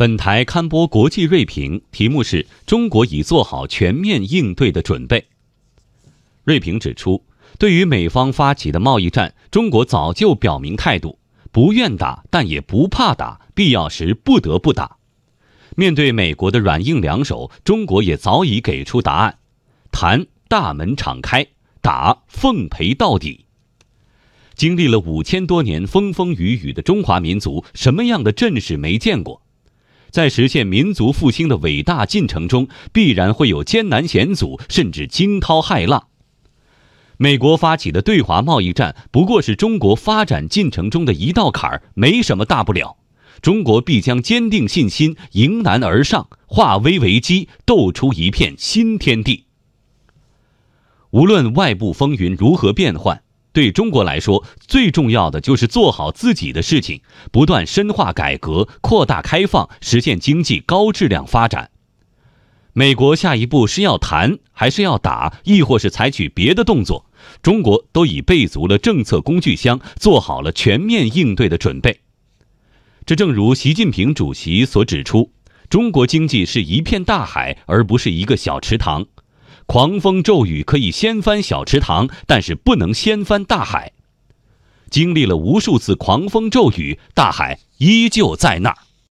本台刊播国际锐评，题目是中国已做好全面应对的准备。锐评指出，对于美方发起的贸易战，中国早就表明态度，不愿打，但也不怕打，必要时不得不打。面对美国的软硬两手，中国也早已给出答案：谈大门敞开，打奉陪到底。经历了五千多年风风雨雨的中华民族，什么样的阵势没见过？在实现民族复兴的伟大进程中，必然会有艰难险阻，甚至惊涛骇浪。美国发起的对华贸易战不过是中国发展进程中的一道坎儿，没什么大不了。中国必将坚定信心，迎难而上，化危为机，斗出一片新天地。无论外部风云如何变幻。对中国来说，最重要的就是做好自己的事情，不断深化改革、扩大开放，实现经济高质量发展。美国下一步是要谈，还是要打，亦或是采取别的动作？中国都已备足了政策工具箱，做好了全面应对的准备。这正如习近平主席所指出，中国经济是一片大海，而不是一个小池塘。狂风骤雨可以掀翻小池塘，但是不能掀翻大海。经历了无数次狂风骤雨，大海依旧在那儿。